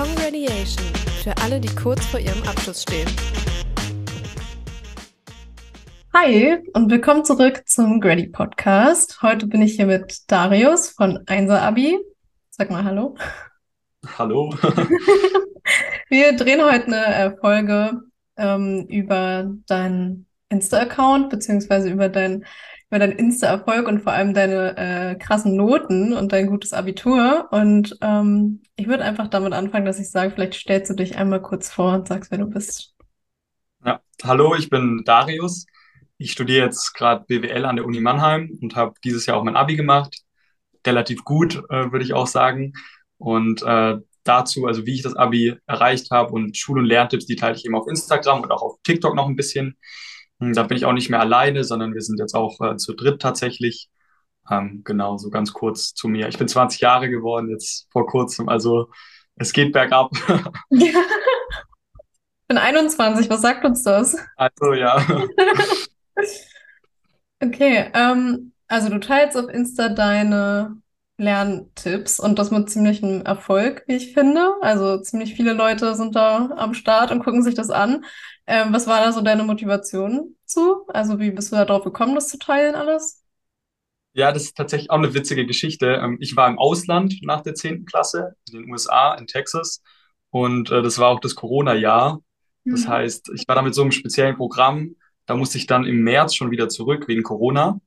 Congratulation für alle, die kurz vor ihrem Abschluss stehen. Hi und willkommen zurück zum Grady Podcast. Heute bin ich hier mit Darius von Einser Abi. Sag mal Hallo. Hallo. Wir drehen heute eine äh, Folge ähm, über deinen Insta-Account beziehungsweise über dein über deinen Insta-Erfolg und vor allem deine äh, krassen Noten und dein gutes Abitur. Und ähm, ich würde einfach damit anfangen, dass ich sage, vielleicht stellst du dich einmal kurz vor und sagst, wer du bist. Ja, hallo, ich bin Darius. Ich studiere jetzt gerade BWL an der Uni Mannheim und habe dieses Jahr auch mein Abi gemacht. Relativ gut, äh, würde ich auch sagen. Und äh, dazu, also wie ich das Abi erreicht habe und Schul- und Lerntipps, die teile ich eben auf Instagram und auch auf TikTok noch ein bisschen. Hm, da bin ich auch nicht mehr alleine, sondern wir sind jetzt auch äh, zu dritt tatsächlich. Ähm, genau, so ganz kurz zu mir. Ich bin 20 Jahre geworden jetzt vor kurzem, also es geht bergab. Ja. Ich bin 21, was sagt uns das? Also ja. Okay, ähm, also du teilst auf Insta deine Lerntipps und das mit ziemlichem Erfolg, wie ich finde. Also ziemlich viele Leute sind da am Start und gucken sich das an. Ähm, was war da so deine Motivation zu? Also wie bist du da drauf gekommen, das zu teilen alles? Ja, das ist tatsächlich auch eine witzige Geschichte. Ähm, ich war im Ausland nach der 10. Klasse in den USA, in Texas. Und äh, das war auch das Corona-Jahr. Das Mhm. heißt, ich war da mit so einem speziellen Programm. Da musste ich dann im März schon wieder zurück wegen Corona.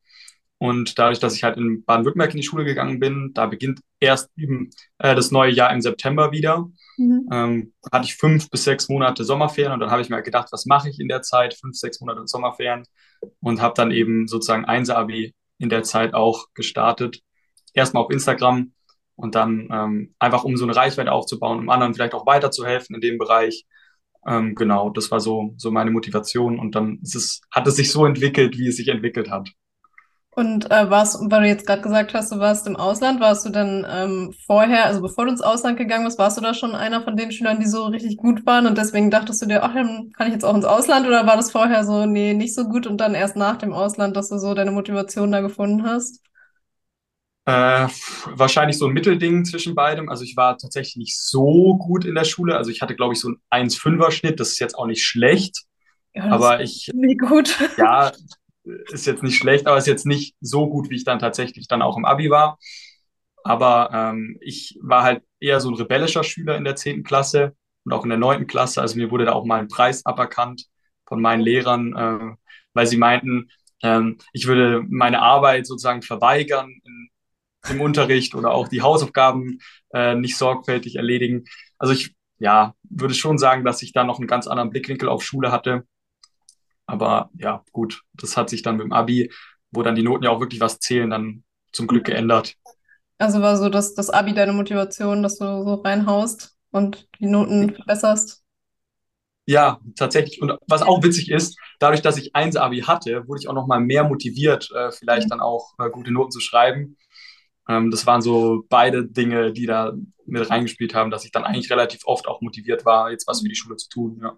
Und dadurch, dass ich halt in Baden-Württemberg in die Schule gegangen bin, da beginnt erst eben, äh, das neue Jahr im September wieder. Mhm. Ähm, hatte ich fünf bis sechs Monate Sommerferien und dann habe ich mir halt gedacht, was mache ich in der Zeit? Fünf, sechs Monate Sommerferien und habe dann eben sozusagen Einser-Abi in der Zeit auch gestartet. Erstmal auf Instagram und dann ähm, einfach, um so eine Reichweite aufzubauen, um anderen vielleicht auch weiterzuhelfen in dem Bereich. Ähm, genau, das war so, so meine Motivation und dann es, hat es sich so entwickelt, wie es sich entwickelt hat. Und äh, warst, weil du jetzt gerade gesagt hast, du warst im Ausland, warst du dann ähm, vorher, also bevor du ins Ausland gegangen bist, warst du da schon einer von den Schülern, die so richtig gut waren und deswegen dachtest du dir, ach, dann kann ich jetzt auch ins Ausland oder war das vorher so, nee, nicht so gut und dann erst nach dem Ausland, dass du so deine Motivation da gefunden hast? Äh, wahrscheinlich so ein Mittelding zwischen beidem. Also ich war tatsächlich nicht so gut in der Schule. Also ich hatte, glaube ich, so einen 1,5er Schnitt. Das ist jetzt auch nicht schlecht. Ja, das Aber ist ich, ziemlich gut. ja, ist jetzt nicht schlecht, aber ist jetzt nicht so gut, wie ich dann tatsächlich dann auch im Abi war. Aber ähm, ich war halt eher so ein rebellischer Schüler in der zehnten Klasse und auch in der neunten Klasse. Also mir wurde da auch mal ein Preis aberkannt von meinen Lehrern, äh, weil sie meinten, ähm, ich würde meine Arbeit sozusagen verweigern in, im Unterricht oder auch die Hausaufgaben äh, nicht sorgfältig erledigen. Also ich, ja, würde schon sagen, dass ich da noch einen ganz anderen Blickwinkel auf Schule hatte. Aber ja, gut, das hat sich dann mit dem Abi, wo dann die Noten ja auch wirklich was zählen, dann zum Glück geändert. Also war so das, das Abi deine Motivation, dass du so reinhaust und die Noten verbesserst? Ja, tatsächlich. Und was auch witzig ist, dadurch, dass ich 1-Abi hatte, wurde ich auch noch mal mehr motiviert, äh, vielleicht dann auch äh, gute Noten zu schreiben. Ähm, das waren so beide Dinge, die da mit reingespielt haben, dass ich dann eigentlich relativ oft auch motiviert war, jetzt was für die Schule zu tun. Ja.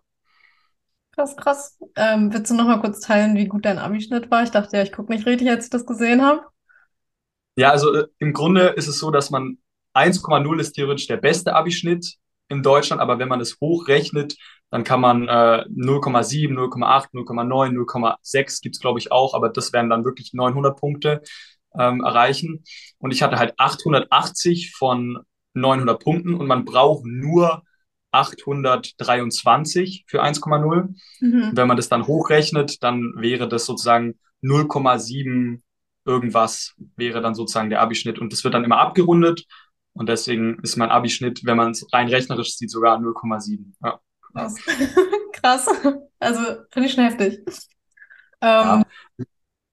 Krass, krass. Ähm, willst du noch mal kurz teilen, wie gut dein Abischnitt war? Ich dachte ja, ich gucke nicht richtig, als ich das gesehen habe. Ja, also äh, im Grunde ist es so, dass man 1,0 ist theoretisch der beste Abischnitt in Deutschland, aber wenn man es hochrechnet, dann kann man äh, 0,7, 0,8, 0,9, 0,6 gibt's glaube ich auch, aber das wären dann wirklich 900 Punkte ähm, erreichen. Und ich hatte halt 880 von 900 Punkten und man braucht nur 823 für 1,0. Mhm. Wenn man das dann hochrechnet, dann wäre das sozusagen 0,7 irgendwas wäre dann sozusagen der Abischnitt und das wird dann immer abgerundet und deswegen ist mein Abischnitt, wenn man es rein rechnerisch sieht, sogar 0,7. Ja. Krass. Krass. Also finde ich schon heftig. ja. Ähm,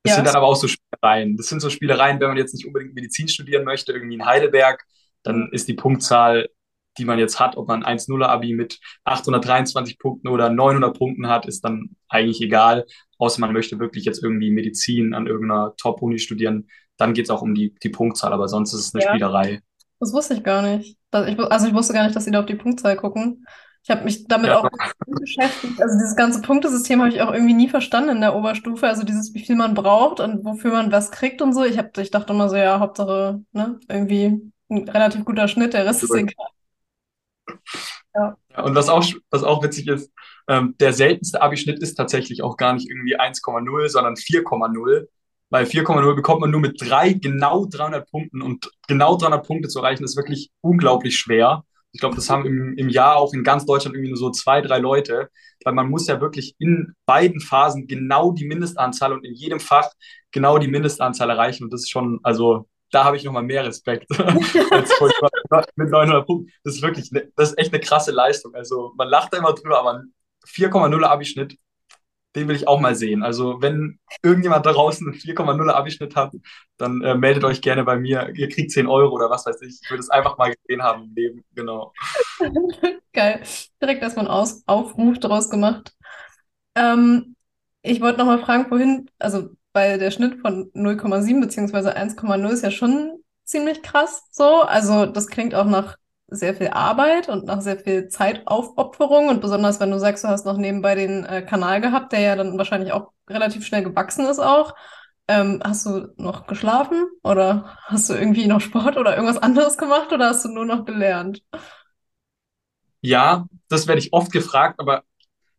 Das sind ja. dann aber auch so Spielereien. Das sind so Spielereien, wenn man jetzt nicht unbedingt Medizin studieren möchte, irgendwie in Heidelberg, dann ist die Punktzahl, die man jetzt hat, ob man 1,0er Abi mit 823 Punkten oder 900 Punkten hat, ist dann eigentlich egal. Außer man möchte wirklich jetzt irgendwie Medizin an irgendeiner Top-Uni studieren. Dann geht es auch um die, die Punktzahl, aber sonst ist es eine Ja. Spielerei. Das wusste ich gar nicht. Also ich wusste gar nicht, dass sie da auf die Punktzahl gucken. Ich habe mich damit Ja, auch beschäftigt. Also dieses ganze Punktesystem habe ich auch irgendwie nie verstanden in der Oberstufe. Also dieses, wie viel man braucht und wofür man was kriegt und so. Ich hab, ich dachte immer so, ja, Hauptsache, ne, irgendwie ein relativ guter Schnitt, der Rest ist egal. Ja. und was auch, was auch witzig ist, ähm, der seltenste Abischnitt ist tatsächlich auch gar nicht irgendwie 1,0, sondern 4,0. Weil 4,0 bekommt man nur mit drei, genau 300 Punkten. Und genau 300 Punkte zu erreichen, ist wirklich unglaublich schwer. Ich glaube, das haben im, im Jahr auch in ganz Deutschland irgendwie nur so zwei, drei Leute, weil man muss ja wirklich in beiden Phasen genau die Mindestanzahl und in jedem Fach genau die Mindestanzahl erreichen. Und das ist schon, also da habe ich nochmal mehr Respekt mit 900 Punkten. Das ist wirklich, ne, das ist echt eine krasse Leistung. Also man lacht da immer drüber, aber 4,0 Abischnitt, den will ich auch mal sehen. Also wenn irgendjemand da draußen einen 4,0 Abischnitt hat, dann äh, meldet euch gerne bei mir. Ihr kriegt 10 Euro oder was weiß ich. Ich würde es einfach mal gesehen haben im Leben. Genau. Geil. Direkt erstmal einen Aus Aufruf daraus gemacht. Ähm, ich wollte noch mal fragen, wohin, also weil der Schnitt von 0,7 beziehungsweise 1,0 ist ja schon ziemlich krass so. Also das klingt auch nach sehr viel Arbeit und nach sehr viel Zeitaufopferung und besonders wenn du sagst, du hast noch nebenbei den äh, Kanal gehabt, der ja dann wahrscheinlich auch relativ schnell gewachsen ist auch. Ähm, hast du noch geschlafen oder hast du irgendwie noch Sport oder irgendwas anderes gemacht oder hast du nur noch gelernt? Ja, das werde ich oft gefragt, aber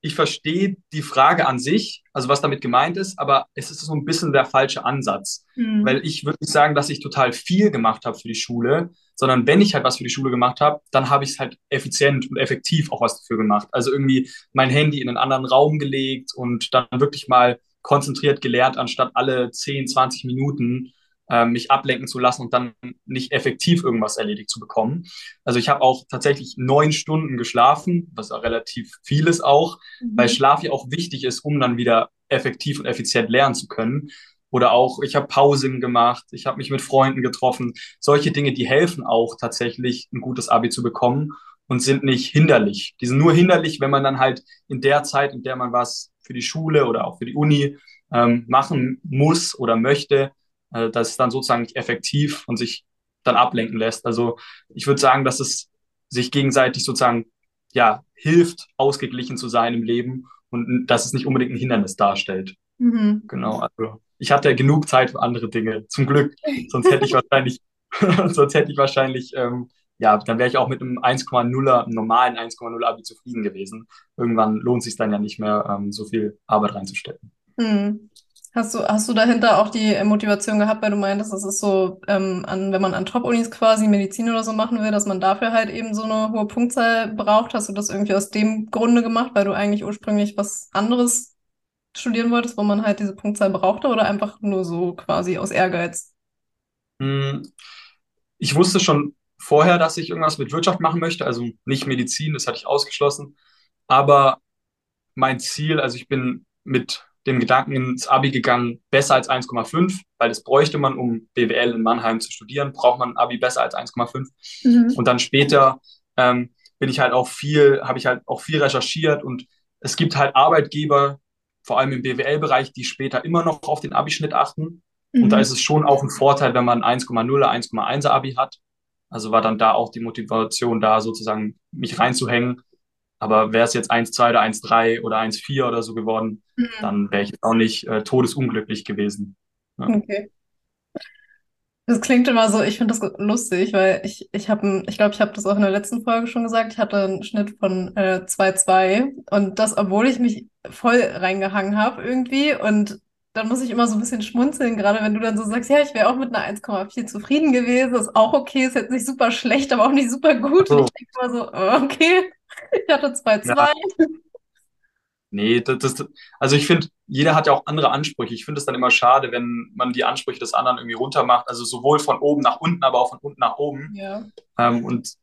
ich verstehe die Frage an sich, also was damit gemeint ist, aber es ist so ein bisschen der falsche Ansatz. Mhm. Weil ich würde nicht sagen, dass ich total viel gemacht habe für die Schule, sondern wenn ich halt was für die Schule gemacht habe, dann habe ich es halt effizient und effektiv auch was dafür gemacht. Also irgendwie mein Handy in einen anderen Raum gelegt und dann wirklich mal konzentriert gelernt, anstatt alle 10, 20 Minuten äh, mich ablenken zu lassen und dann nicht effektiv irgendwas erledigt zu bekommen. Also ich habe auch tatsächlich neun Stunden geschlafen, was ja relativ viel ist auch, mhm. weil Schlaf ja auch wichtig ist, um dann wieder effektiv und effizient lernen zu können. Oder auch, ich habe Pausen gemacht, ich habe mich mit Freunden getroffen. Solche Dinge, die helfen auch tatsächlich, ein gutes Abi zu bekommen und sind nicht hinderlich. Die sind nur hinderlich, wenn man dann halt in der Zeit, in der man was für die Schule oder auch für die Uni ähm, machen muss oder möchte, äh, dass es dann sozusagen nicht effektiv und sich dann ablenken lässt. Also ich würde sagen, dass es sich gegenseitig sozusagen ja hilft, ausgeglichen zu sein im Leben und dass es nicht unbedingt ein Hindernis darstellt. Mhm. Genau, also ich hatte genug Zeit für andere Dinge, zum Glück. Sonst hätte ich wahrscheinlich, sonst hätte ich wahrscheinlich, ähm, ja, dann wäre ich auch mit einem 1,0er, normalen 1,0 Abi zufrieden gewesen. Irgendwann lohnt es sich dann ja nicht mehr, ähm, so viel Arbeit reinzustecken. Mhm. Hast du, hast du dahinter auch die Motivation gehabt, weil du meintest, das ist so, ähm, an, wenn man an Top-Unis quasi Medizin oder so machen will, dass man dafür halt eben so eine hohe Punktzahl braucht? Hast du das irgendwie aus dem Grunde gemacht, weil du eigentlich ursprünglich was anderes studieren wolltest, wo man halt diese Punktzahl brauchte oder einfach nur so quasi aus Ehrgeiz? Hm, ich wusste schon vorher, dass ich irgendwas mit Wirtschaft machen möchte, also nicht Medizin, das hatte ich ausgeschlossen. Aber mein Ziel, also ich bin mit dem Gedanken ins Abi gegangen, besser als 1,5, weil das bräuchte man, um BWL in Mannheim zu studieren, braucht man ein Abi besser als 1,5. Mhm. Und dann später ähm, bin ich halt auch viel, habe ich halt auch viel recherchiert und es gibt halt Arbeitgeber, vor allem im BWL-Bereich, die später immer noch auf den Abischnitt achten. Mhm. Und da mhm. ist es schon auch ein Vorteil, wenn man 1,0, 1,1 Abi hat. Also war dann da auch die Motivation da, sozusagen mich reinzuhängen aber wäre es jetzt 1-2 oder 1-3 oder 1-4 oder so geworden, mhm. dann wäre ich jetzt auch nicht äh, todesunglücklich gewesen. Ja. Okay. Das klingt immer so, ich finde das lustig, weil ich, ich habe, ich glaube, ich habe das auch in der letzten Folge schon gesagt, ich hatte einen Schnitt von 2-2 äh, und das, obwohl ich mich voll reingehangen habe irgendwie und dann muss ich immer so ein bisschen schmunzeln, gerade wenn du dann so sagst, ja, ich wäre auch mit einer 1,4 zufrieden gewesen, ist auch okay, ist jetzt nicht super schlecht, aber auch nicht super gut. Oh. Und ich denke immer so, oh, okay, ich hatte zwei, zwei. Ja. Nee, das, das, also ich finde, jeder hat ja auch andere Ansprüche. Ich finde es dann immer schade, wenn man die Ansprüche des anderen irgendwie runtermacht. Also sowohl von oben nach unten, aber auch von unten nach oben. Ja. Ähm, und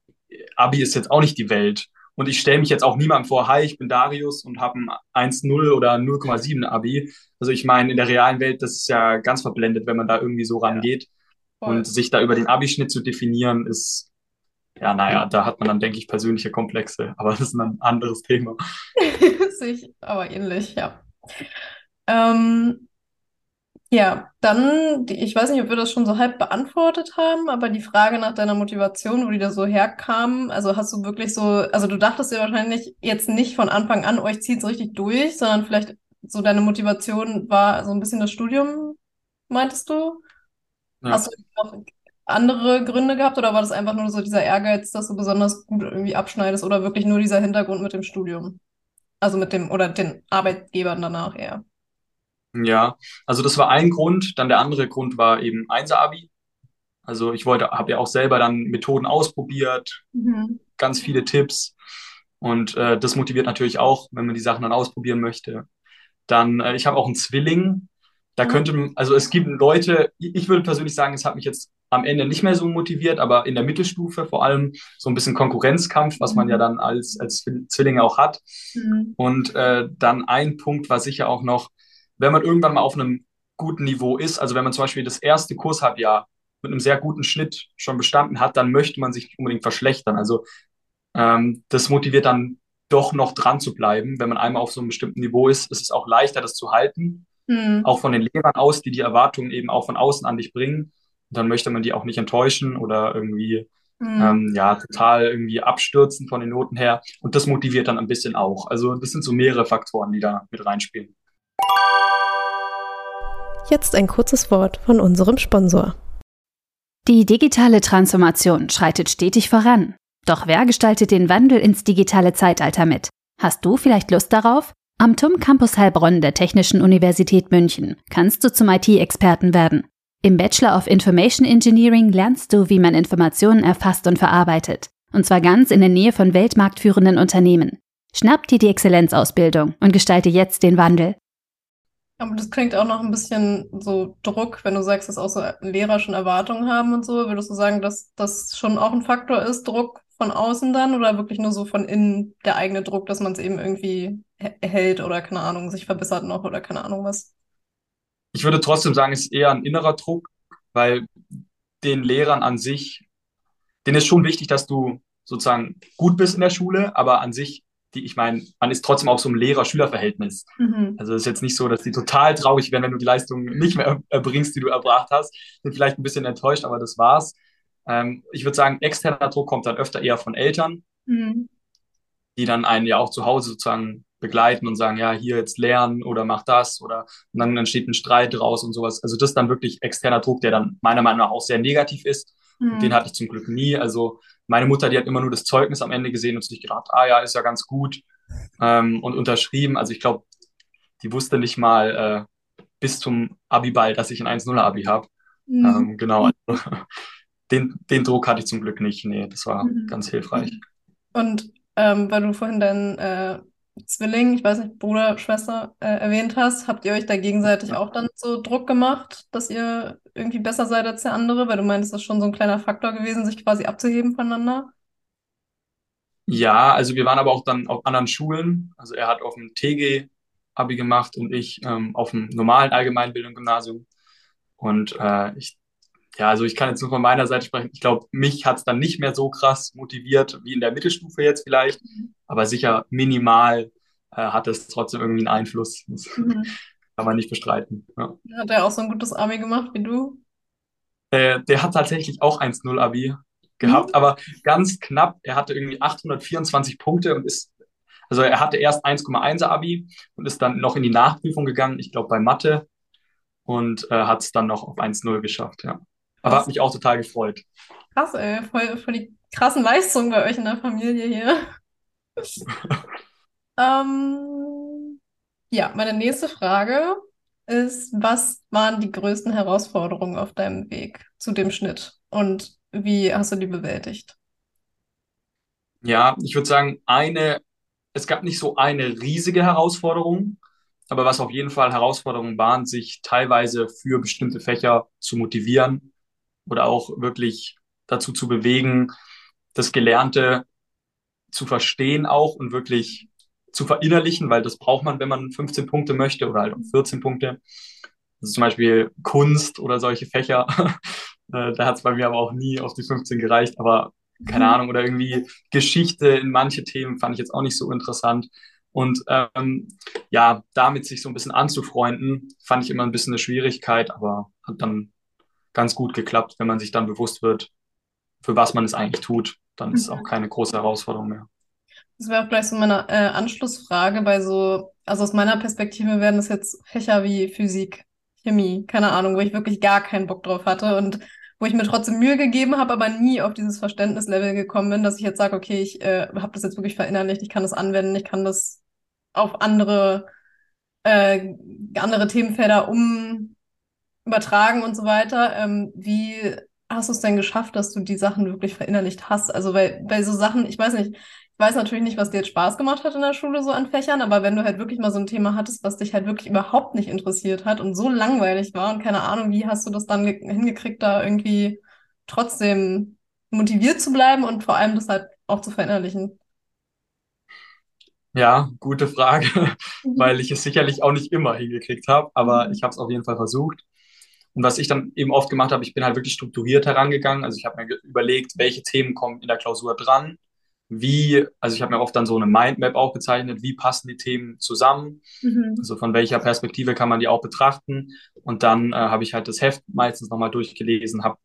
Abi ist jetzt auch nicht die Welt. Und ich stelle mich jetzt auch niemandem vor, hi, ich bin Darius und habe ein 1,0 oder 0,7 Abi. Also ich meine, in der realen Welt, das ist ja ganz verblendet, wenn man da irgendwie so rangeht. Ja. Und sich da über den Abischnitt zu definieren, ist ja, naja, da hat man dann, denke ich, persönliche Komplexe, aber das ist ein anderes Thema. Sehe ich aber ähnlich, ja. Ähm, ja, dann, die, ich weiß nicht, ob wir das schon so halb beantwortet haben, aber die Frage nach deiner Motivation, wo die da so herkam, also hast du wirklich so, also du dachtest dir wahrscheinlich jetzt nicht von Anfang an, euch zieht es richtig durch, sondern vielleicht so deine Motivation war so ein bisschen das Studium, meintest du? Ja. Hast du noch andere Gründe gehabt oder war das einfach nur so dieser Ehrgeiz, dass du besonders gut irgendwie abschneidest oder wirklich nur dieser Hintergrund mit dem Studium? Also mit dem oder den Arbeitgebern danach eher. Ja, also das war ein Grund. Dann der andere Grund war eben Einser-Abi. Also ich wollte, habe ja auch selber dann Methoden ausprobiert, Mhm. ganz viele Tipps. Und äh, das motiviert natürlich auch, wenn man die Sachen dann ausprobieren möchte. Dann, äh, ich habe auch einen Zwilling. Da Mhm. könnte, also es gibt Leute, ich würde persönlich sagen, es hat mich jetzt am Ende nicht mehr so motiviert, aber in der Mittelstufe vor allem so ein bisschen Konkurrenzkampf, was man ja Mhm. dann als, als Zwillinge auch hat. Mhm. Und äh, dann ein Punkt war sicher auch noch, wenn man irgendwann mal auf einem guten Niveau ist, also wenn man zum Beispiel das erste Kurshalbjahr mit einem sehr guten Schnitt schon bestanden hat, dann möchte man sich nicht unbedingt verschlechtern. Also ähm, das motiviert dann doch noch dran zu bleiben. Wenn man einmal auf so einem bestimmten Niveau ist, ist es auch leichter, das zu halten. Mhm. Auch von den Lehrern aus, die die Erwartungen eben auch von außen an dich bringen. Und dann möchte man die auch nicht enttäuschen oder irgendwie Mhm. ähm, ja total irgendwie abstürzen von den Noten her. Und das motiviert dann ein bisschen auch. Also das sind so mehrere Faktoren, die da mit reinspielen. Jetzt ein kurzes Wort von unserem Sponsor. Die digitale Transformation schreitet stetig voran. Doch wer gestaltet den Wandel ins digitale Zeitalter mit? Hast du vielleicht Lust darauf? Am TUM Campus Heilbronn der Technischen Universität München kannst du zum IT-Experten werden. Im Bachelor of Information Engineering lernst du, wie man Informationen erfasst und verarbeitet. Und zwar ganz in der Nähe von weltmarktführenden Unternehmen. Schnapp dir die Exzellenzausbildung und gestalte jetzt den Wandel. Aber das klingt auch noch ein bisschen so Druck, wenn du sagst, dass auch so Lehrer schon Erwartungen haben und so. Würdest du sagen, dass das schon auch ein Faktor ist, Druck von außen dann oder wirklich nur so von innen der eigene Druck, dass man es eben irgendwie hält oder keine Ahnung, sich verbessert noch oder keine Ahnung was? Ich würde trotzdem sagen, es ist eher ein innerer Druck, weil den Lehrern an sich, denen ist schon wichtig, dass du sozusagen gut bist in der Schule, aber an sich, die, ich meine, man ist trotzdem auf so einem Lehrer-Schüler-Verhältnis. Mhm. Also es ist jetzt nicht so, dass die total traurig werden, wenn du die Leistung nicht mehr erbringst, die du erbracht hast. Sind vielleicht ein bisschen enttäuscht, aber das war's. Ähm, ich würde sagen, externer Druck kommt dann öfter eher von Eltern, Mhm. die dann einen ja auch zu Hause sozusagen begleiten und sagen, ja, hier jetzt lernen oder mach das oder und dann entsteht ein Streit draus und sowas. Also das ist dann wirklich externer Druck, der dann meiner Meinung nach auch sehr negativ ist. Und den Mhm. hatte ich zum Glück nie. Also meine Mutter, die hat immer nur das Zeugnis am Ende gesehen und sich gedacht, ah ja, ist ja ganz gut ähm, und unterschrieben. Also ich glaube, die wusste nicht mal äh, bis zum Abi-Ball, dass ich ein 1-0-Abi habe. Mhm. Ähm, genau, also, den, den Druck hatte ich zum Glück nicht. Nee, das war Mhm. ganz hilfreich. Und ähm, weil du vorhin deinen äh, Zwilling, ich weiß nicht, Bruder, Schwester äh, erwähnt hast, habt ihr euch da gegenseitig auch dann so Druck gemacht, dass ihr irgendwie besser seid als der andere? Weil du meinst, das ist schon so ein kleiner Faktor gewesen, sich quasi abzuheben voneinander? Ja, also wir waren aber auch dann auf anderen Schulen. Also er hat auf dem TG Abi gemacht und ich ähm, auf dem normalen Allgemeinbildung-Gymnasium. Und äh, ich, ja, also ich kann jetzt nur von meiner Seite sprechen. Ich glaube, mich hat es dann nicht mehr so krass motiviert wie in der Mittelstufe jetzt vielleicht, aber sicher minimal äh, hat es trotzdem irgendwie einen Einfluss. Das Mhm. kann man nicht bestreiten. Ja. Hat er auch so ein gutes Abi gemacht wie du? Äh, der hat tatsächlich auch 1-0 Abi gehabt, aber ganz knapp. Er hatte irgendwie 824 Punkte und ist, also er hatte erst 1,1er Abi und ist dann noch in die Nachprüfung gegangen, ich glaube bei Mathe und äh, hat es dann noch auf 1-0 geschafft, ja. Aber Krass. hat mich auch total gefreut. Krass, ey, voll, voll die krassen Leistungen bei euch in der Familie hier. Ähm, ja, meine nächste Frage ist, was waren die größten Herausforderungen auf deinem Weg zu dem Schnitt und wie hast du die bewältigt? Ja, ich würde sagen, eine, es gab nicht so eine riesige Herausforderung, aber was auf jeden Fall Herausforderungen waren, sich teilweise für bestimmte Fächer zu motivieren oder auch wirklich dazu zu bewegen, das Gelernte zu verstehen auch und wirklich zu verinnerlichen, weil das braucht man, wenn man 15 Punkte möchte oder halt auch 14 Punkte. Also zum Beispiel Kunst oder solche Fächer. Äh, Da hat es bei mir aber auch nie auf die 15 gereicht, aber keine Ahnung, oder irgendwie Geschichte in manche Themen fand ich jetzt auch nicht so interessant. Und ähm, ja, damit sich so ein bisschen anzufreunden, fand ich immer ein bisschen eine Schwierigkeit, aber hat dann ganz gut geklappt, wenn man sich dann bewusst wird, für was man es eigentlich tut. Dann ist es auch Mhm. keine große Herausforderung mehr. Das wäre auch gleich so meine äh, Anschlussfrage bei so, also aus meiner Perspektive wären das jetzt Fächer wie Physik, Chemie, keine Ahnung, wo ich wirklich gar keinen Bock drauf hatte und wo ich mir trotzdem Mühe gegeben habe, aber nie auf dieses Verständnislevel gekommen bin, dass ich jetzt sage, okay, ich äh, habe das jetzt wirklich verinnerlicht, ich kann das anwenden, ich kann das auf andere, äh, andere Themenfelder um übertragen und so weiter. Ähm, wie hast du es denn geschafft, dass du die Sachen wirklich verinnerlicht hast? Also bei, bei so Sachen, ich weiß nicht, ich weiß natürlich nicht, was dir jetzt Spaß gemacht hat in der Schule so an Fächern, aber wenn du halt wirklich mal so ein Thema hattest, was dich halt wirklich überhaupt nicht interessiert hat und so langweilig war und keine Ahnung, wie hast du das dann hingekriegt, da irgendwie trotzdem motiviert zu bleiben und vor allem das halt auch zu verinnerlichen? Ja, gute Frage, mhm. weil ich es sicherlich auch nicht immer hingekriegt habe, aber mhm. ich habe es auf jeden Fall versucht. Und was ich dann eben oft gemacht habe, ich bin halt wirklich strukturiert herangegangen. Also ich habe mir überlegt, welche Themen kommen in der Klausur dran. Wie, also ich habe mir oft dann so eine Mindmap auch gezeichnet, wie passen die Themen zusammen. Mhm. Also von welcher Perspektive kann man die auch betrachten. Und dann äh, habe ich halt das Heft meistens nochmal durchgelesen, habe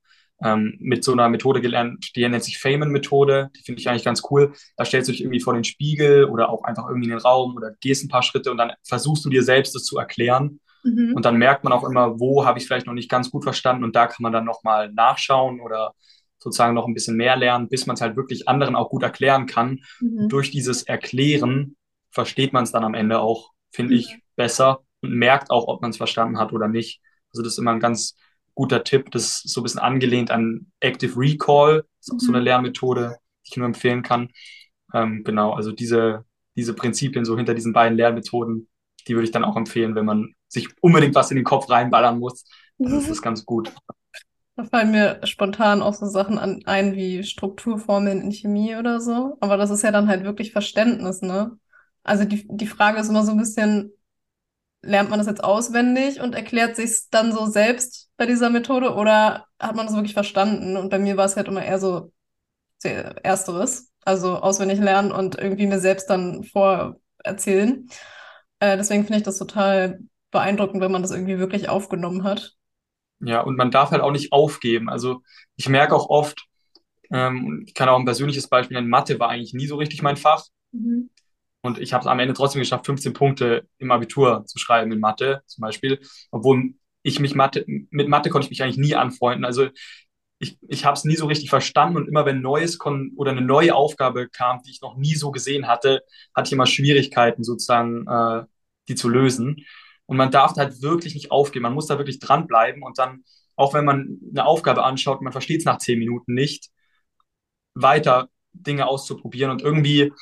ähm, mit so einer Methode gelernt, die nennt sich Feynman-Methode. Die finde ich eigentlich ganz cool. Da stellst du dich irgendwie vor den Spiegel oder auch einfach irgendwie in den Raum oder gehst ein paar Schritte und dann versuchst du dir selbst das zu erklären. Mhm. Und dann merkt man auch immer, wo habe ich vielleicht noch nicht ganz gut verstanden und da kann man dann nochmal nachschauen oder sozusagen noch ein bisschen mehr lernen, bis man es halt wirklich anderen auch gut erklären kann. Mhm. Durch dieses Erklären versteht man es dann am Ende auch, finde mhm. ich, besser und merkt auch, ob man es verstanden hat oder nicht. Also das ist immer ein ganz guter Tipp. Das ist so ein bisschen angelehnt an Active Recall. Das ist auch so eine mhm. Lernmethode, die ich nur empfehlen kann. Ähm, genau, also diese, diese Prinzipien so hinter diesen beiden Lernmethoden, die würde ich dann auch empfehlen, wenn man sich unbedingt was in den Kopf reinballern muss. Das ist ganz gut. Da fallen mir spontan auch so Sachen an, ein wie Strukturformeln in Chemie oder so. Aber das ist ja dann halt wirklich Verständnis, ne? Also die, die Frage ist immer so ein bisschen, lernt man das jetzt auswendig und erklärt sich dann so selbst bei dieser Methode oder hat man das wirklich verstanden? Und bei mir war es halt immer eher so ersteres, also auswendig lernen und irgendwie mir selbst dann vorerzählen. Äh, deswegen finde ich das total beeindruckend, wenn man das irgendwie wirklich aufgenommen hat. Ja, und man darf halt auch nicht aufgeben. Also ich merke auch oft, ähm, ich kann auch ein persönliches Beispiel nennen, Mathe war eigentlich nie so richtig mein Fach. Mhm. Und ich habe es am Ende trotzdem geschafft, 15 Punkte im Abitur zu schreiben in Mathe zum Beispiel. Obwohl ich mich Mathe, mit Mathe konnte ich mich eigentlich nie anfreunden. Also ich, ich habe es nie so richtig verstanden und immer wenn Neues kon oder eine neue Aufgabe kam, die ich noch nie so gesehen hatte, hatte ich immer Schwierigkeiten sozusagen, äh, die zu lösen. Und man darf halt wirklich nicht aufgeben. Man muss da wirklich dranbleiben und dann, auch wenn man eine Aufgabe anschaut, man versteht es nach zehn Minuten nicht, weiter Dinge auszuprobieren und irgendwie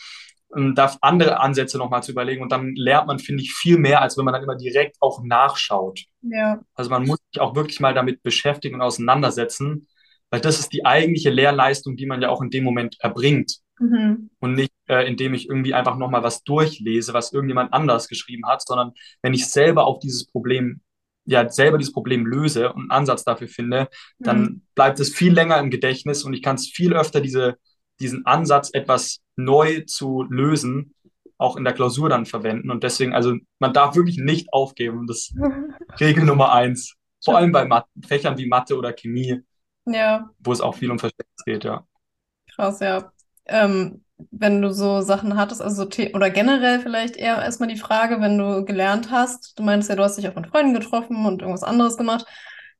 ähm, darf andere Ansätze nochmal zu überlegen und dann lernt man, finde ich, viel mehr, als wenn man dann immer direkt auch nachschaut. Ja. Also man muss sich auch wirklich mal damit beschäftigen und auseinandersetzen, weil das ist die eigentliche Lehrleistung, die man ja auch in dem Moment erbringt. Mhm. Und nicht, äh, indem ich irgendwie einfach nochmal was durchlese, was irgendjemand anders geschrieben hat, sondern wenn ich selber auf dieses Problem, ja, selber dieses Problem löse und einen Ansatz dafür finde, mhm. dann bleibt es viel länger im Gedächtnis und ich kann es viel öfter diese, diesen Ansatz, etwas neu zu lösen, auch in der Klausur dann verwenden. Und deswegen, also man darf wirklich nicht aufgeben. Das ist Regel Nummer eins. Vor allem bei Mat Fächern wie Mathe oder Chemie, ja. wo es auch viel um Verständnis geht, ja. Krass, ja ähm, wenn du so Sachen hattest, also so oder generell vielleicht eher erstmal die Frage, wenn du gelernt hast, du meinst ja, du hast dich auch mit Freunden getroffen und irgendwas anderes gemacht.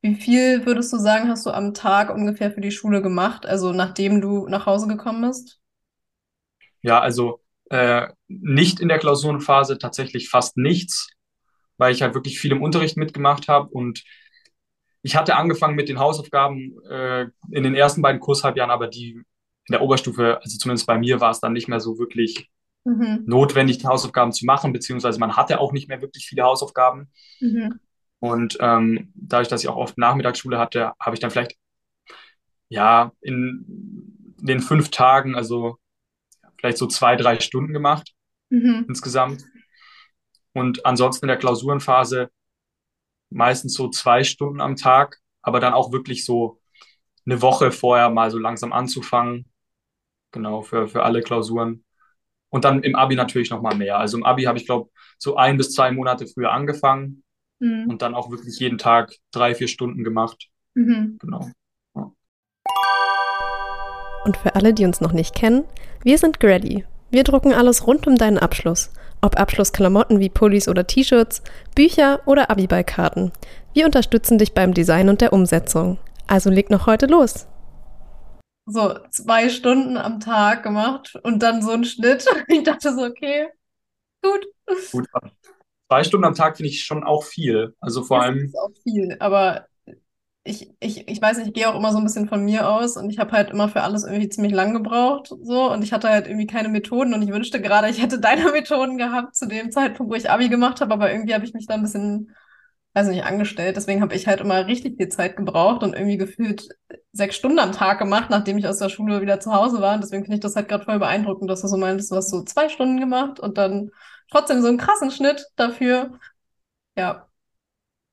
Wie viel würdest du sagen, hast du am Tag ungefähr für die Schule gemacht, also nachdem du nach Hause gekommen bist? Ja, also äh, nicht in der Klausurenphase tatsächlich fast nichts, weil ich halt wirklich viel im Unterricht mitgemacht habe und ich hatte angefangen mit den Hausaufgaben äh, in den ersten beiden Kurshalbjahren, aber die in der Oberstufe, also zumindest bei mir, war es dann nicht mehr so wirklich mhm. notwendig, die Hausaufgaben zu machen, beziehungsweise man hatte auch nicht mehr wirklich viele Hausaufgaben. Mhm. Und ähm, dadurch, dass ich auch oft Nachmittagsschule hatte, habe ich dann vielleicht ja in den fünf Tagen, also vielleicht so zwei, drei Stunden gemacht mhm. insgesamt. Und ansonsten in der Klausurenphase meistens so zwei Stunden am Tag, aber dann auch wirklich so eine Woche vorher mal so langsam anzufangen, genau, für, für alle Klausuren. Und dann im Abi natürlich nochmal mehr. Also im Abi habe ich, glaube so ein bis zwei Monate früher angefangen mhm. und dann auch wirklich jeden Tag drei, vier Stunden gemacht. Mhm. Genau. Ja. Und für alle, die uns noch nicht kennen, wir sind Grady. Wir drucken alles rund um deinen Abschluss. Ob Abschlussklamotten wie Pullis oder T-Shirts, Bücher oder Abiballkarten. Wir unterstützen dich beim Design und der Umsetzung. Also leg noch heute los. So zwei Stunden am Tag gemacht und dann so ein Schnitt. Ich dachte so, okay, gut. Gut. Zwei Stunden am Tag finde ich schon auch viel. Also vor Das allem, ist auch viel, aber ich, ich, ich weiß nicht, ich gehe auch immer so ein bisschen von mir aus und ich habe halt immer für alles irgendwie ziemlich lang gebraucht, so und ich hatte halt irgendwie keine Methoden und ich wünschte gerade, ich hätte deine Methoden gehabt zu dem Zeitpunkt, wo ich Abi gemacht habe, aber irgendwie habe ich mich da ein bisschen, weiß nicht, angestellt. Deswegen habe ich halt immer richtig viel Zeit gebraucht und irgendwie gefühlt sechs Stunden am Tag gemacht, nachdem ich aus der Schule wieder zu Hause war. Und deswegen finde ich das halt gerade voll beeindruckend, dass du so meintest, du hast so zwei Stunden gemacht und dann trotzdem so einen krassen Schnitt dafür. Ja.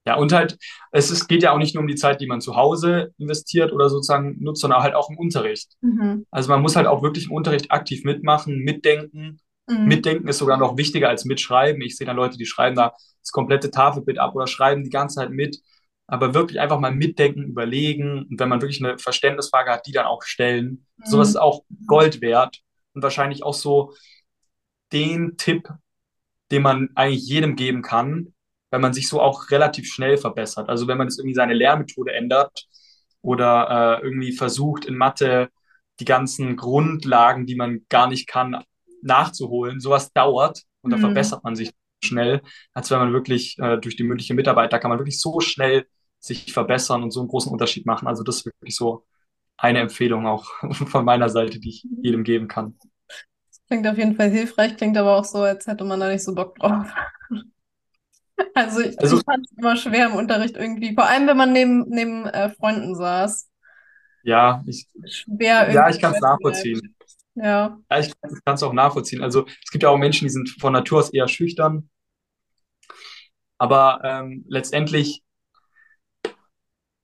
Ja, und halt, es ist, geht ja auch nicht nur um die Zeit, die man zu Hause investiert oder sozusagen nutzt, sondern halt auch im Unterricht. Mhm. Also man muss halt auch wirklich im Unterricht aktiv mitmachen, mitdenken. Mhm. Mitdenken ist sogar noch wichtiger als mitschreiben. Ich sehe dann Leute, die schreiben da das komplette Tafelbild ab oder schreiben die ganze Zeit mit. Aber wirklich einfach mal mitdenken, überlegen. Und wenn man wirklich eine Verständnisfrage hat, die dann auch stellen. Sowas ist Mhm. auch Gold wert. Und wahrscheinlich auch so den Tipp, den man eigentlich jedem geben kann, weil man sich so auch relativ schnell verbessert. Also wenn man jetzt irgendwie seine Lehrmethode ändert oder äh, irgendwie versucht in Mathe die ganzen Grundlagen, die man gar nicht kann, nachzuholen, sowas dauert und da Mhm. verbessert man sich schnell, als wenn man wirklich äh, durch die mündliche Mitarbeit, da kann man wirklich so schnell sich verbessern und so einen großen Unterschied machen. Also das ist wirklich so eine Empfehlung auch von meiner Seite, die ich jedem geben kann. Klingt auf jeden Fall hilfreich, klingt aber auch so, als hätte man da nicht so Bock drauf. Also ich, Also fand es immer schwer im Unterricht irgendwie, vor allem wenn man neben, neben äh, Freunden saß. ja, ich, Schwer ja, ich kann es nachvollziehen. Ja. Ja, ich kann es auch nachvollziehen. Also es gibt ja auch Menschen, die sind von Natur aus eher schüchtern, aber ähm, letztendlich,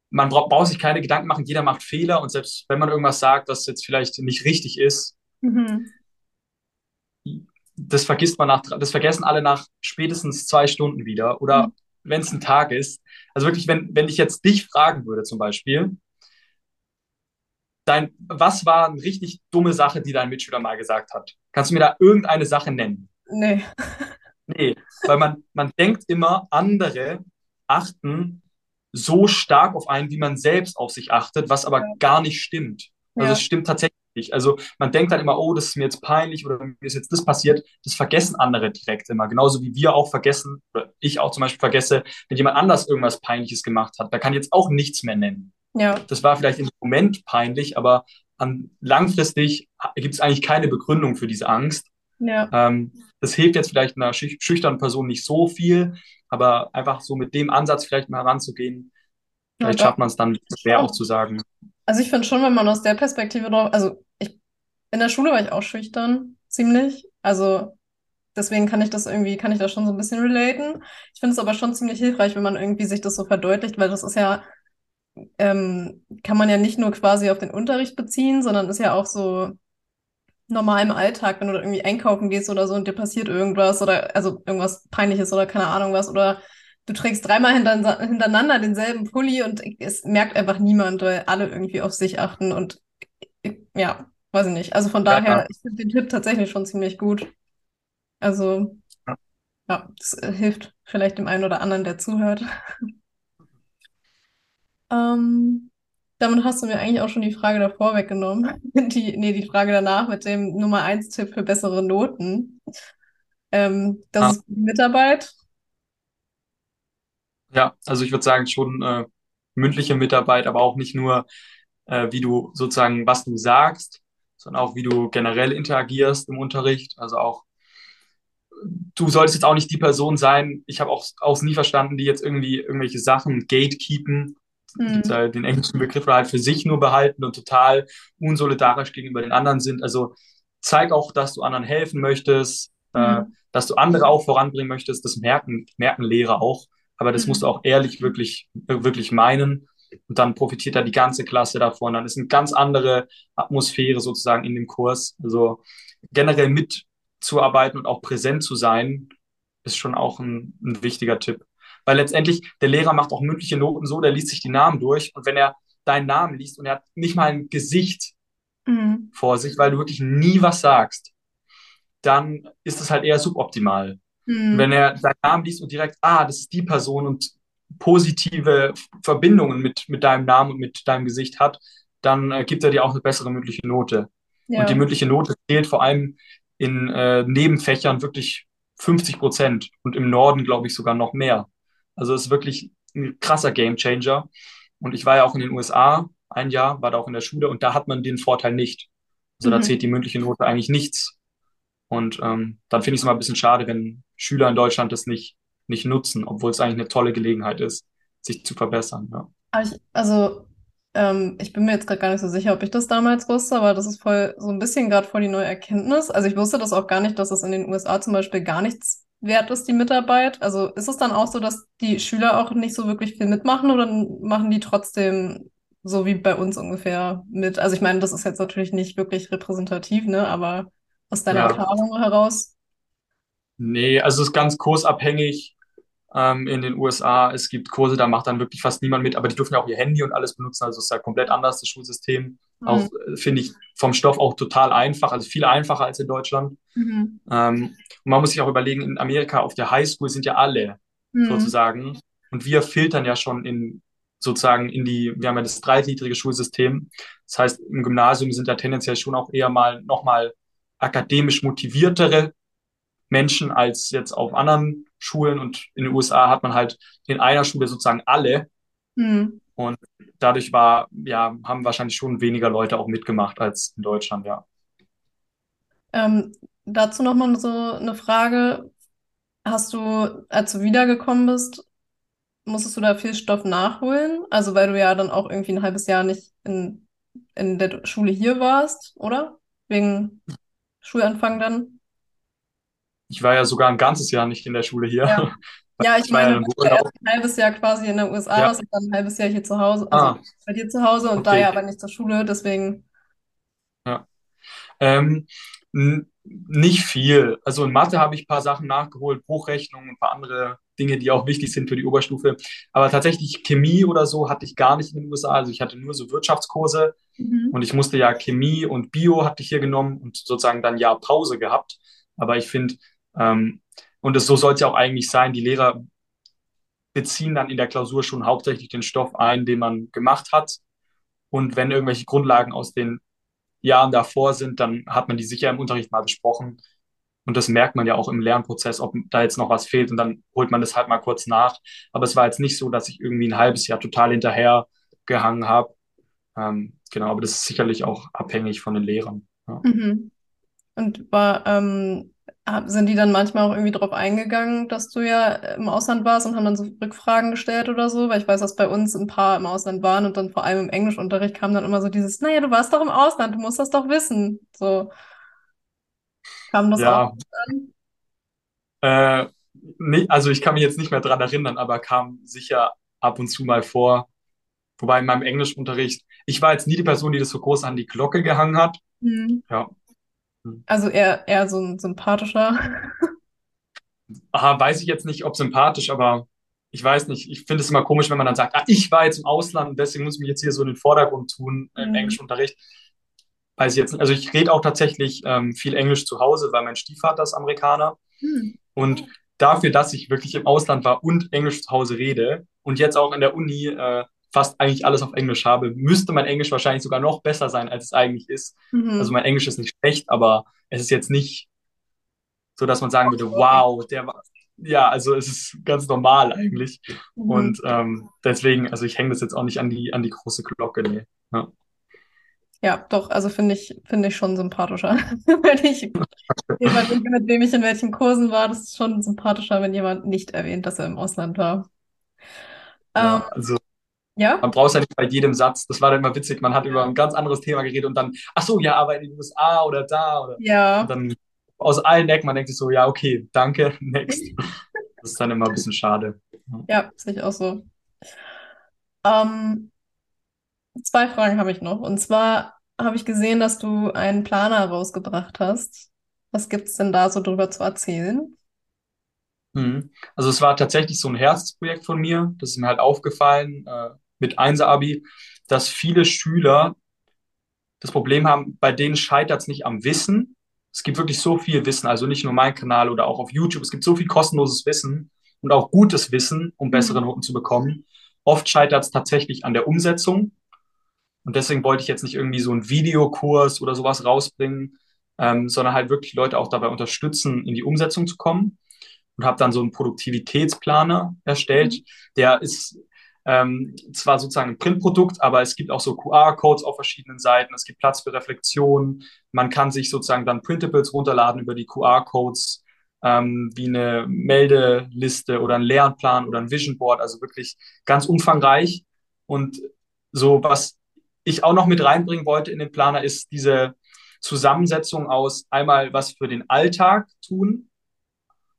man braucht, braucht sich keine Gedanken machen, jeder macht Fehler und selbst wenn man irgendwas sagt, das jetzt vielleicht nicht richtig ist, Mhm. Das vergisst man nach, das vergessen alle nach spätestens zwei Stunden wieder oder Mhm. wenn es ein Tag ist. Also wirklich, wenn, wenn ich jetzt dich fragen würde zum Beispiel, dein, was war eine richtig dumme Sache, die dein Mitschüler mal gesagt hat? Kannst du mir da irgendeine Sache nennen? Nee. Nee, weil man, man denkt immer, andere achten so stark auf einen, wie man selbst auf sich achtet, was aber Ja. gar nicht stimmt. Also Ja. es stimmt tatsächlich nicht. Also man denkt dann immer, oh, das ist mir jetzt peinlich oder mir ist jetzt das passiert. Das vergessen andere direkt immer. Genauso wie wir auch vergessen, oder ich auch zum Beispiel vergesse, wenn jemand anders irgendwas Peinliches gemacht hat. Da kann jetzt auch nichts mehr nennen. Ja. Das war vielleicht im Moment peinlich, aber an, langfristig gibt es eigentlich keine Begründung für diese Angst. Ja. Ähm, das hilft jetzt vielleicht einer schüch schüchternen Person nicht so viel, aber einfach so mit dem Ansatz vielleicht mal heranzugehen, Ja, vielleicht doch. schafft man es dann schwer auch zu sagen. Also ich finde schon, wenn man aus der Perspektive drauf, also ich, in der Schule war ich auch schüchtern, ziemlich. Also deswegen kann ich das irgendwie, kann ich das schon so ein bisschen relaten. Ich finde es aber schon ziemlich hilfreich, wenn man irgendwie sich das so verdeutlicht, weil das ist ja, ähm, kann man ja nicht nur quasi auf den Unterricht beziehen, sondern ist ja auch so normal im Alltag, wenn du da irgendwie einkaufen gehst oder so und dir passiert irgendwas oder also irgendwas Peinliches oder keine Ahnung was oder du trägst dreimal hinter, hintereinander denselben Pulli und es merkt einfach niemand, weil alle irgendwie auf sich achten und ja, weiß ich nicht. Also von Ja, daher, ich finde den Tipp tatsächlich schon ziemlich gut. Also ja. ja, das äh, hilft vielleicht dem einen oder anderen, der zuhört. Ähm, damit hast du mir eigentlich auch schon die Frage davor weggenommen. Die, nee, die Frage danach mit dem Nummer eins Tipp für bessere Noten. Ähm, das Ah. ist die Mitarbeit. Ja, also ich würde sagen, schon äh, mündliche Mitarbeit, aber auch nicht nur, äh, wie du sozusagen, was du sagst, sondern auch, wie du generell interagierst im Unterricht. Also auch, du solltest jetzt auch nicht die Person sein, ich habe auch, auch nie verstanden, die jetzt irgendwie irgendwelche Sachen gatekeepen, Hm. äh, den englischen Begriff oder halt für sich nur behalten und total unsolidarisch gegenüber den anderen sind. Also zeig auch, dass du anderen helfen möchtest, äh, Hm. dass du andere auch voranbringen möchtest. Das merken, merken Lehrer auch. Aber das musst du Hm. auch ehrlich wirklich, wirklich meinen. Und dann profitiert da die ganze Klasse davon. Dann ist eine ganz andere Atmosphäre sozusagen in dem Kurs. Also generell mitzuarbeiten und auch präsent zu sein, ist schon auch ein, ein wichtiger Tipp. Weil letztendlich, der Lehrer macht auch mündliche Noten so, der liest sich die Namen durch. Und wenn er deinen Namen liest und er hat nicht mal ein Gesicht Hm. vor sich, weil du wirklich nie was sagst, dann ist es halt eher suboptimal. Und Hm. wenn er deinen Namen liest und direkt, ah, das ist die Person und positive Verbindungen mit, mit deinem Namen und mit deinem Gesicht hat, dann äh, gibt er dir auch eine bessere mündliche Note. Ja. Und die mündliche Note zählt vor allem in äh, Nebenfächern wirklich 50 Prozent und im Norden, glaube ich, sogar noch mehr. Also es ist wirklich ein krasser Gamechanger. Und ich war ja auch in den USA ein Jahr, war da auch in der Schule und da hat man den Vorteil nicht. Also mhm. da zählt die mündliche Note eigentlich nichts. Und ähm, dann finde ich es immer ein bisschen schade, wenn Schüler in Deutschland das nicht, nicht nutzen, obwohl es eigentlich eine tolle Gelegenheit ist, sich zu verbessern. Ja. Also ähm, ich bin mir jetzt gerade gar nicht so sicher, ob ich das damals wusste, aber das ist voll so ein bisschen gerade voll die neue Erkenntnis. Also ich wusste das auch gar nicht, dass es in den USA zum Beispiel gar nichts wert ist, die Mitarbeit. Also ist es dann auch so, dass die Schüler auch nicht so wirklich viel mitmachen oder machen die trotzdem so wie bei uns ungefähr mit? Also ich meine, das ist jetzt natürlich nicht wirklich repräsentativ, ne? Aber aus deiner ja. Erfahrung heraus? Nee, also es ist ganz kursabhängig ähm, in den USA. Es gibt Kurse, da macht dann wirklich fast niemand mit, aber die dürfen ja auch ihr Handy und alles benutzen. Also es ist ja komplett anders, das Schulsystem. Mhm. Auch äh, finde ich vom Stoff auch total einfach, also viel einfacher als in Deutschland. Mhm. Ähm, und man muss sich auch überlegen, in Amerika auf der Highschool sind ja alle mhm. sozusagen. Und wir filtern ja schon in sozusagen in die, wir haben ja das dreigliedrige Schulsystem. Das heißt, im Gymnasium sind ja tendenziell schon auch eher mal nochmal akademisch motiviertere Menschen als jetzt auf anderen Schulen. Und in den USA hat man halt in einer Schule sozusagen alle. Mhm. Und dadurch war, ja, haben wahrscheinlich schon weniger Leute auch mitgemacht als in Deutschland, ja. Ähm, dazu nochmal so eine Frage. Hast du, als du wiedergekommen bist, musstest du da viel Stoff nachholen? Also, weil du ja dann auch irgendwie ein halbes Jahr nicht in, in der Schule hier warst, oder? Wegen Schulanfang dann? Ich war ja sogar ein ganzes Jahr nicht in der Schule hier. Ja, ja ich meine, du warst ja erst ein halbes Jahr quasi in den USA ja. und dann ein halbes Jahr hier zu Hause, also ah. bei dir zu Hause und okay. da ja aber nicht zur Schule, deswegen. Ja. Ähm, nicht viel. Also in Mathe habe ich ein paar Sachen nachgeholt, Bruchrechnungen, ein paar andere Dinge, die auch wichtig sind für die Oberstufe. Aber tatsächlich Chemie oder so hatte ich gar nicht in den USA. Also ich hatte nur so Wirtschaftskurse mhm. und ich musste ja Chemie und Bio hatte ich hier genommen und sozusagen dann ja Pause gehabt. Aber ich finde, ähm, und das, so soll es ja auch eigentlich sein, die Lehrer beziehen dann in der Klausur schon hauptsächlich den Stoff ein, den man gemacht hat. Und wenn irgendwelche Grundlagen aus den Jahren davor sind, dann hat man die sicher im Unterricht mal besprochen. Und das merkt man ja auch im Lernprozess, ob da jetzt noch was fehlt und dann holt man das halt mal kurz nach. Aber es war jetzt nicht so, dass ich irgendwie ein halbes Jahr total hinterher gehangen habe. Ähm, genau, aber das ist sicherlich auch abhängig von den Lehrern. Ja. Mhm. Und war, ähm, sind die dann manchmal auch irgendwie darauf eingegangen, dass du ja im Ausland warst und haben dann so Rückfragen gestellt oder so? Weil ich weiß, dass bei uns ein paar im Ausland waren und dann vor allem im Englischunterricht kam dann immer so dieses, naja, du warst doch im Ausland, du musst das doch wissen. So. Kam das ja. auch an? Äh, nee, also ich kann mich jetzt nicht mehr dran erinnern, aber kam sicher ab und zu mal vor. Wobei in meinem Englischunterricht, ich war jetzt nie die Person, die das so groß an die Glocke gehangen hat. Mhm. Ja, also eher, eher so ein sympathischer. Aha, weiß ich jetzt nicht, ob sympathisch, aber ich weiß nicht. Ich finde es immer komisch, wenn man dann sagt, ah, ich war jetzt im Ausland und deswegen muss ich mich jetzt hier so in den Vordergrund tun im mhm. Englischunterricht. Weiß ich jetzt nicht. Also ich rede auch tatsächlich ähm, viel Englisch zu Hause, weil mein Stiefvater ist Amerikaner. Mhm. Und dafür, dass ich wirklich im Ausland war und Englisch zu Hause rede und jetzt auch in der Uni äh, fast eigentlich alles auf Englisch habe, müsste mein Englisch wahrscheinlich sogar noch besser sein, als es eigentlich ist. Mhm. Also mein Englisch ist nicht schlecht, aber es ist jetzt nicht so, dass man sagen würde, wow, der war, ja, also es ist ganz normal eigentlich. Mhm. Und ähm, deswegen, also ich hänge das jetzt auch nicht an die, an die große Glocke, nee. Ja. Ja, doch, also finde ich, finde ich schon sympathischer. wenn ich jemand, mit wem ich in welchen Kursen war, das ist schon sympathischer, wenn jemand nicht erwähnt, dass er im Ausland war. Ja, ähm, also ja? Man braucht ja nicht bei jedem Satz. Das war dann immer witzig. Man hat über ein ganz anderes Thema geredet und dann, ach so, ja, aber in den USA oder da oder. Ja. Und dann aus allen Ecken, man denkt sich so, ja, okay, danke, next. das ist dann immer ein bisschen schade. Ja, sehe ich auch so. Ähm, zwei Fragen habe ich noch. Und zwar habe ich gesehen, dass du einen Planer rausgebracht hast. Was gibt es denn da so drüber zu erzählen? Mhm. Also es war tatsächlich so ein Herzensprojekt von mir. Das ist mir halt aufgefallen. Äh, mit Einser-Abi, dass viele Schüler das Problem haben, bei denen scheitert es nicht am Wissen. Es gibt wirklich so viel Wissen, also nicht nur mein Kanal oder auch auf YouTube. Es gibt so viel kostenloses Wissen, und auch gutes Wissen, um bessere Noten zu bekommen. Oft scheitert es tatsächlich an der Umsetzung. Und deswegen wollte ich jetzt nicht irgendwie so einen Videokurs oder sowas rausbringen, ähm, sondern halt wirklich Leute auch dabei unterstützen, in die Umsetzung zu kommen. Und habe dann so einen Produktivitätsplaner erstellt. Mhm. Der ist ähm, zwar sozusagen ein Printprodukt, aber es gibt auch so QR-Codes auf verschiedenen Seiten. Es gibt Platz für Reflexion. Man kann sich sozusagen dann Printables runterladen über die QR-Codes, ähm, wie eine Meldeliste oder ein Lernplan oder ein Vision Board. Also wirklich ganz umfangreich. Und so, was ich auch noch mit reinbringen wollte in den Planer, ist diese Zusammensetzung aus einmal was für den Alltag tun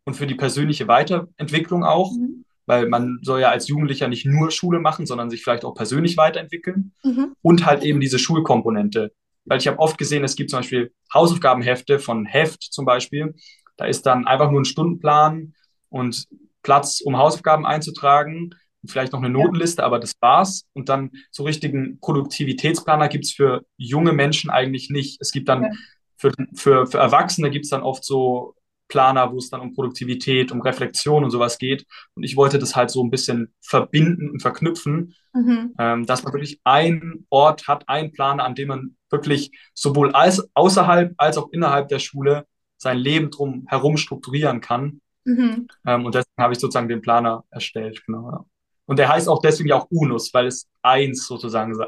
und für die persönliche Weiterentwicklung auch. Mhm weil man soll ja als Jugendlicher nicht nur Schule machen, sondern sich vielleicht auch persönlich weiterentwickeln mhm. und halt eben diese Schulkomponente. Weil ich habe oft gesehen, es gibt zum Beispiel Hausaufgabenhefte von Heft zum Beispiel. Da ist dann einfach nur ein Stundenplan und Platz, um Hausaufgaben einzutragen vielleicht noch eine Notenliste, aber das war's. Und dann so richtigen Produktivitätsplaner gibt's für junge Menschen eigentlich nicht. Es gibt dann für, für, für Erwachsene gibt's dann oft so Planer, wo es dann um Produktivität, um Reflexion und sowas geht. Und ich wollte das halt so ein bisschen verbinden und verknüpfen, mhm. ähm, dass man wirklich einen Ort hat, einen Planer, an dem man wirklich sowohl als außerhalb als auch innerhalb der Schule sein Leben drum herum strukturieren kann. Mhm. Ähm, und deswegen habe ich sozusagen den Planer erstellt. Genau, ja. Und der heißt auch deswegen auch UNUS, weil es eins sozusagen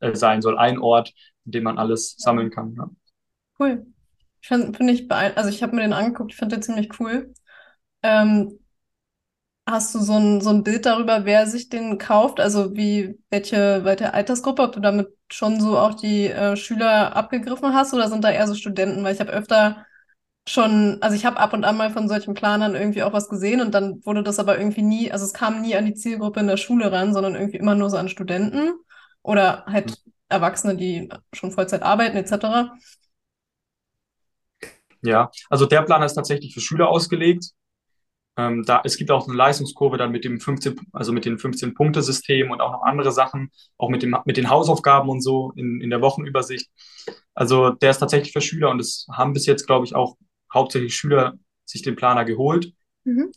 äh, sein soll, ein Ort, in dem man alles sammeln kann. Ja. Cool. Finde ich beeindruckend. Also ich habe mir den angeguckt, ich finde den ziemlich cool. Ähm, hast du so ein, so ein Bild darüber, wer sich den kauft? Also wie, welche, welche Altersgruppe, ob du damit schon so auch die äh, Schüler abgegriffen hast oder sind da eher so Studenten? Weil ich habe öfter schon, also ich habe ab und an mal von solchen Planern irgendwie auch was gesehen und dann wurde das aber irgendwie nie, also es kam nie an die Zielgruppe in der Schule ran, sondern irgendwie immer nur so an Studenten oder halt Erwachsene, die schon Vollzeit arbeiten etc. Ja, also der Plan ist tatsächlich für Schüler ausgelegt. Ähm, da, es gibt auch eine Leistungskurve dann mit dem 15, also mit den 15-Punkte-System und auch noch andere Sachen, auch mit dem, mit den Hausaufgaben und so in, in der Wochenübersicht. Also der ist tatsächlich für Schüler und es haben bis jetzt, glaube ich, auch hauptsächlich Schüler sich den Planer geholt. Mhm.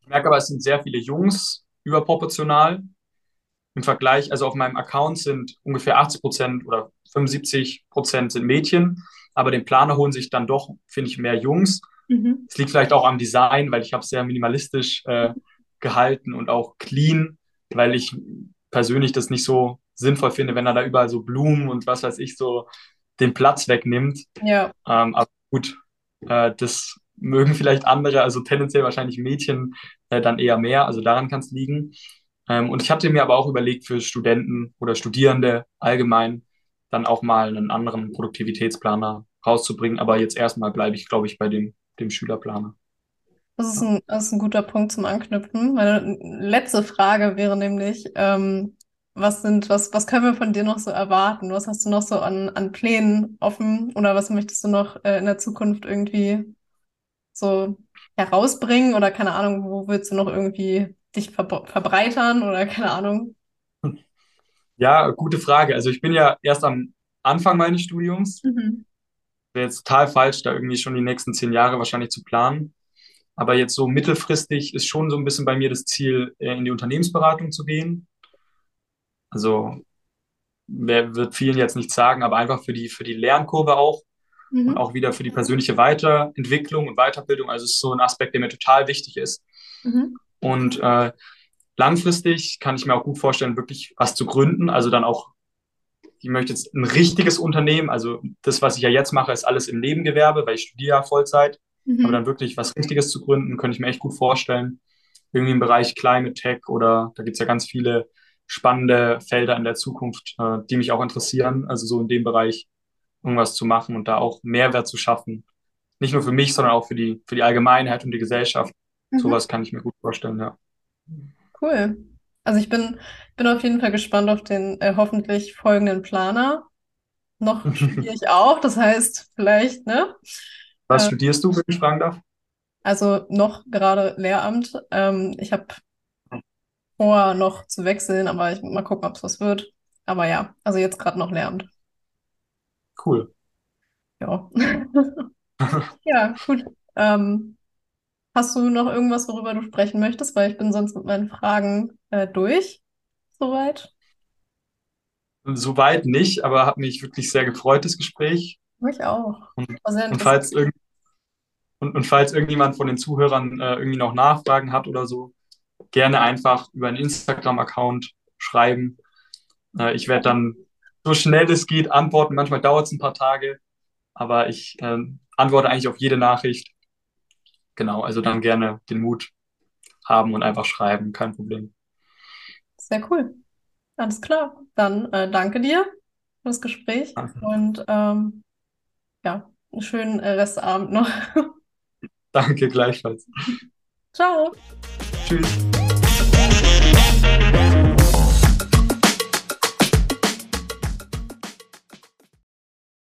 Ich merke aber, es sind sehr viele Jungs überproportional. Im Vergleich, also auf meinem Account sind ungefähr 80 Prozent oder 75 Prozent sind Mädchen aber den Planer holen sich dann doch, finde ich, mehr Jungs. Mhm. Es liegt vielleicht auch am Design, weil ich habe es sehr minimalistisch äh, gehalten und auch clean, weil ich persönlich das nicht so sinnvoll finde, wenn er da überall so Blumen und was weiß ich so den Platz wegnimmt. Ja. Ähm, aber gut, äh, das mögen vielleicht andere, also tendenziell wahrscheinlich Mädchen äh, dann eher mehr, also daran kann es liegen. Ähm, und ich hatte mir aber auch überlegt, für Studenten oder Studierende allgemein dann auch mal einen anderen Produktivitätsplaner rauszubringen. Aber jetzt erstmal bleibe ich, glaube ich, bei dem, dem Schülerplaner. Das ist, ein, das ist ein guter Punkt zum Anknüpfen. Meine letzte Frage wäre nämlich, ähm, was sind, was, was können wir von dir noch so erwarten? Was hast du noch so an, an Plänen offen oder was möchtest du noch äh, in der Zukunft irgendwie so herausbringen oder keine Ahnung, wo willst du noch irgendwie dich ver verbreitern oder keine Ahnung? Ja, gute Frage. Also ich bin ja erst am Anfang meines Studiums. Mhm. Wäre jetzt total falsch, da irgendwie schon die nächsten zehn Jahre wahrscheinlich zu planen. Aber jetzt so mittelfristig ist schon so ein bisschen bei mir das Ziel, in die Unternehmensberatung zu gehen. Also wer wird vielen jetzt nicht sagen, aber einfach für die, für die Lernkurve auch. Mhm. Und auch wieder für die persönliche Weiterentwicklung und Weiterbildung. Also es ist so ein Aspekt, der mir total wichtig ist. Mhm. Und äh, langfristig kann ich mir auch gut vorstellen, wirklich was zu gründen. Also dann auch, ich möchte jetzt ein richtiges Unternehmen, also das, was ich ja jetzt mache, ist alles im Nebengewerbe, weil ich studiere ja Vollzeit. Mhm. Aber dann wirklich was Richtiges zu gründen, könnte ich mir echt gut vorstellen. Irgendwie im Bereich Climate Tech oder da gibt's ja ganz viele spannende Felder in der Zukunft, äh, die mich auch interessieren. Also so in dem Bereich irgendwas zu machen und da auch Mehrwert zu schaffen. Nicht nur für mich, sondern auch für die, für die Allgemeinheit und die Gesellschaft. Mhm. Sowas kann ich mir gut vorstellen, ja. Cool. Also ich bin, bin auf jeden Fall gespannt auf den äh, hoffentlich folgenden Planer. Noch studiere ich auch, das heißt vielleicht, ne? Was äh, studierst du, wenn ich fragen darf? Also noch gerade Lehramt. Ähm, ich habe vor, noch zu wechseln, aber ich mal gucken, ob es was wird. Aber ja, also jetzt gerade noch Lehramt. Cool. Ja. ja, gut. Ähm, Hast du noch irgendwas, worüber du sprechen möchtest? Weil ich bin sonst mit meinen Fragen äh, durch. Soweit? Soweit nicht, aber hat mich wirklich sehr gefreut, das Gespräch. Mich auch. Und, und falls irgend, und, und falls irgendjemand von den Zuhörern äh, irgendwie noch Nachfragen hat oder so, gerne einfach über einen Instagram-Account schreiben. Äh, ich werde dann so schnell es geht antworten. Manchmal dauert es ein paar Tage, aber ich äh, antworte eigentlich auf jede Nachricht. Genau, also dann gerne den Mut haben und einfach schreiben, kein Problem. Sehr cool. Alles klar. Dann äh, danke dir für das Gespräch Danke. und ähm, ja, einen schönen äh, Restabend noch. Danke gleichfalls. Ciao. Tschüss.